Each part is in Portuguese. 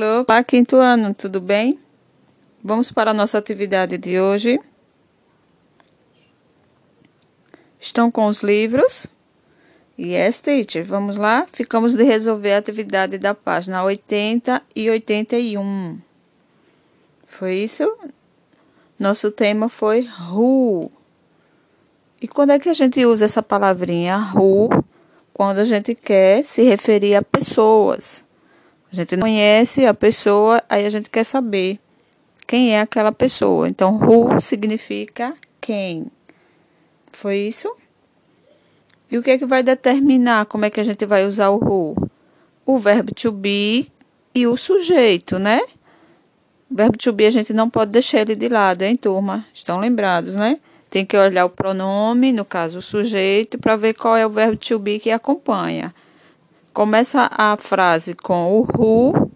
Olá, quinto ano, tudo bem? Vamos para a nossa atividade de hoje. Estão com os livros? Yes, teacher. Vamos lá? Ficamos de resolver a atividade da página 80 e 81. Foi isso? Nosso tema foi who. E quando é que a gente usa essa palavrinha who? Quando a gente quer se referir a pessoas. A gente conhece a pessoa, aí a gente quer saber quem é aquela pessoa. Então, who significa quem. Foi isso? E o que é que vai determinar como é que a gente vai usar o who? O verbo to be e o sujeito, né? O verbo to be a gente não pode deixar ele de lado, hein, turma? Estão lembrados, né? Tem que olhar o pronome, no caso o sujeito, para ver qual é o verbo to be que acompanha. Começa a frase com o who,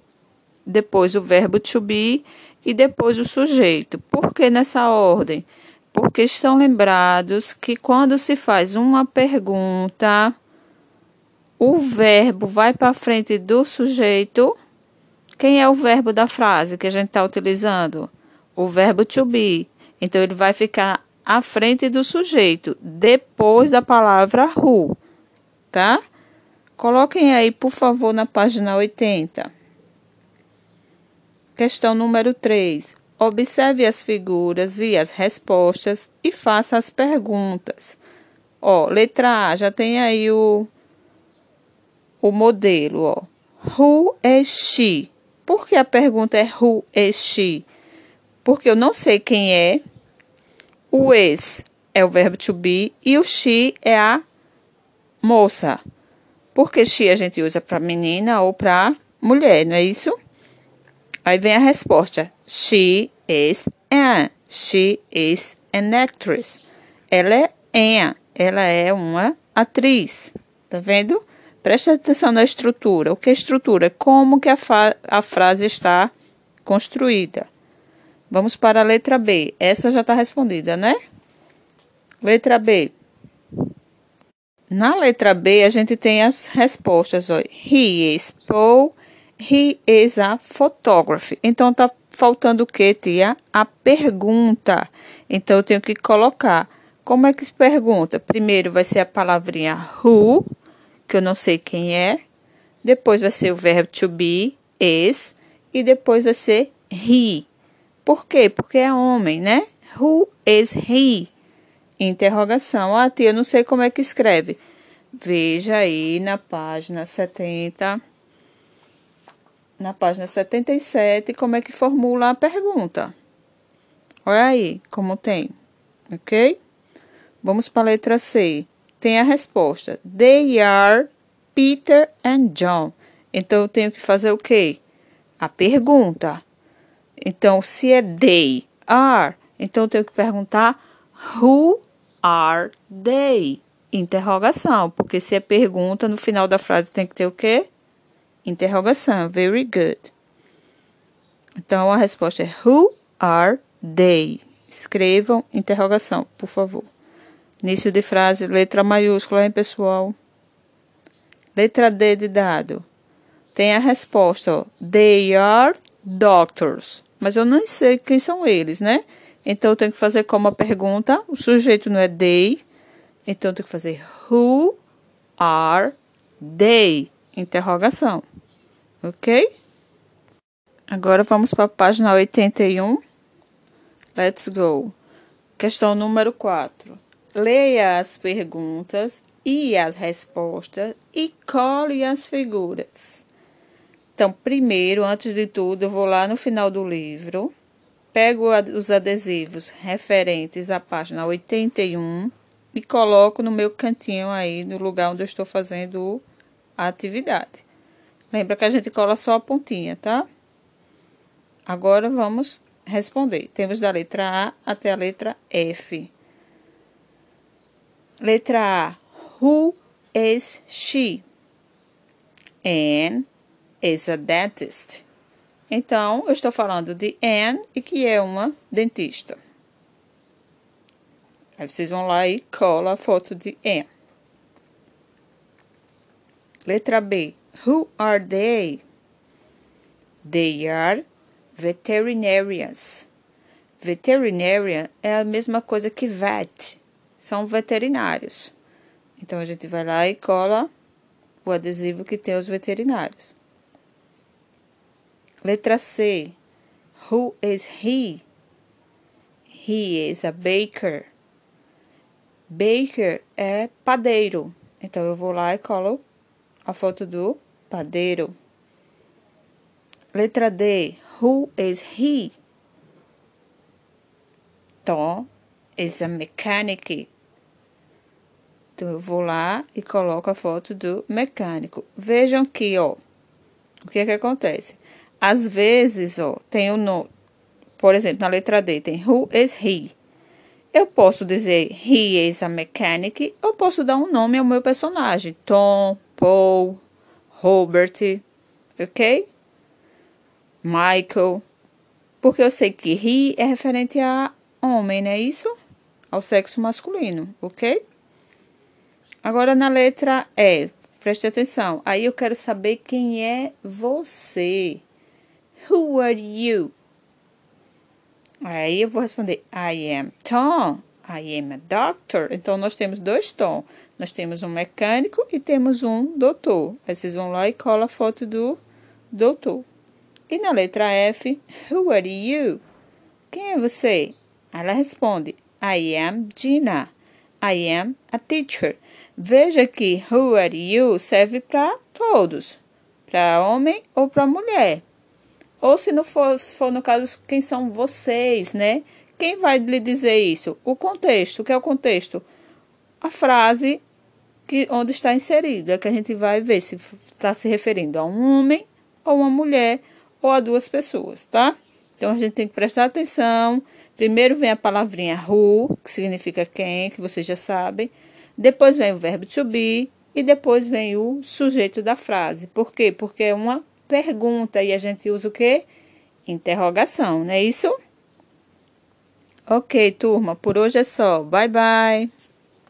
depois o verbo to be e depois o sujeito. Por que nessa ordem? Porque estão lembrados que quando se faz uma pergunta, o verbo vai para frente do sujeito. Quem é o verbo da frase que a gente está utilizando? O verbo to be. Então, ele vai ficar à frente do sujeito, depois da palavra who, tá? Coloquem aí, por favor, na página 80. Questão número 3. Observe as figuras e as respostas e faça as perguntas. Ó, letra A, já tem aí o, o modelo, ó. Who is she? Por que a pergunta é who is she? Porque eu não sei quem é, o is é o verbo to be e o she é a moça. Porque she a gente usa para menina ou para mulher, não é isso? Aí vem a resposta. She is an. She is an actress. Ela é an. Ela é uma atriz. Tá vendo? Preste atenção na estrutura. O que é estrutura? Como que a, a frase está construída. Vamos para a letra B. Essa já está respondida, né? Letra B. Na letra B, a gente tem as respostas. Ó. He is Paul. He is a photographer. Então, tá faltando o que, tia? A pergunta. Então, eu tenho que colocar. Como é que se pergunta? Primeiro vai ser a palavrinha who, que eu não sei quem é. Depois vai ser o verbo to be, is. E depois vai ser he. Por quê? Porque é homem, né? Who is he? Interrogação. Ah, tia, eu não sei como é que escreve. Veja aí na página 70. Na página 77, como é que formula a pergunta. Olha aí como tem. Ok? Vamos para a letra C. Tem a resposta. They are Peter and John. Então, eu tenho que fazer o quê? A pergunta. Então, se é they are, então eu tenho que perguntar who are they? Interrogação, porque se é pergunta, no final da frase tem que ter o quê? Interrogação. Very good. Então a resposta é who are they? Escrevam interrogação, por favor. Início de frase, letra maiúscula, hein, pessoal? Letra D de dado. Tem a resposta, ó. They are doctors mas eu não sei quem são eles, né? Então eu tenho que fazer como a pergunta, o sujeito não é they, então eu tenho que fazer who are they? Interrogação. Ok? Agora vamos para a página 81. Let's go. Questão número 4. Leia as perguntas e as respostas e cole as figuras. Então, primeiro, antes de tudo, eu vou lá no final do livro, pego os adesivos referentes à página 81 e coloco no meu cantinho aí, no lugar onde eu estou fazendo a atividade. Lembra que a gente cola só a pontinha, tá? Agora vamos responder. Temos da letra A até a letra F. Letra A. Who is she? And is a dentist. Então, eu estou falando de Anne e que é uma dentista. Aí vocês vão lá e cola a foto de Anne. Letra B. Who are they? They are veterinarians. Veterinarian é a mesma coisa que vet. São veterinários. Então a gente vai lá e cola o adesivo que tem os veterinários. Letra C. Who is he? He is a baker. Baker é padeiro. Então eu vou lá e colo a foto do padeiro. Letra D. Who is he? Tom is a mechanic. Então eu vou lá e coloco a foto do mecânico. Vejam que, ó, o que é que acontece? Às vezes, ó, tem o no, por exemplo, na letra D tem who is he. Eu posso dizer he is a mechanic, ou posso dar um nome ao meu personagem, Tom, Paul, Robert, ok? Michael, porque eu sei que he é referente a homem, não é isso? Ao sexo masculino, ok? Agora na letra E, preste atenção. Aí eu quero saber quem é você. Who are you? Aí eu vou responder I am Tom. I am a doctor. Então nós temos dois Tom. Nós temos um mecânico e temos um doutor. Aí vocês vão lá e colam a foto do doutor. E na letra F, Who are you? Quem é você? Ela responde I am Gina. I am a teacher. Veja que who are you serve para todos, para homem ou para mulher. Ou se não for, for no caso, quem são vocês, né? Quem vai lhe dizer isso? O contexto. O que é o contexto? A frase que, onde está inserida, que a gente vai ver se está se referindo a um homem ou uma mulher ou a duas pessoas, tá? Então a gente tem que prestar atenção. Primeiro vem a palavrinha who, que significa quem, que vocês já sabem. Depois vem o verbo to be e depois vem o sujeito da frase. Por quê? Porque é uma pergunta e a gente usa o quê? Interrogação, não é isso? Ok, turma, por hoje é só. Bye, bye.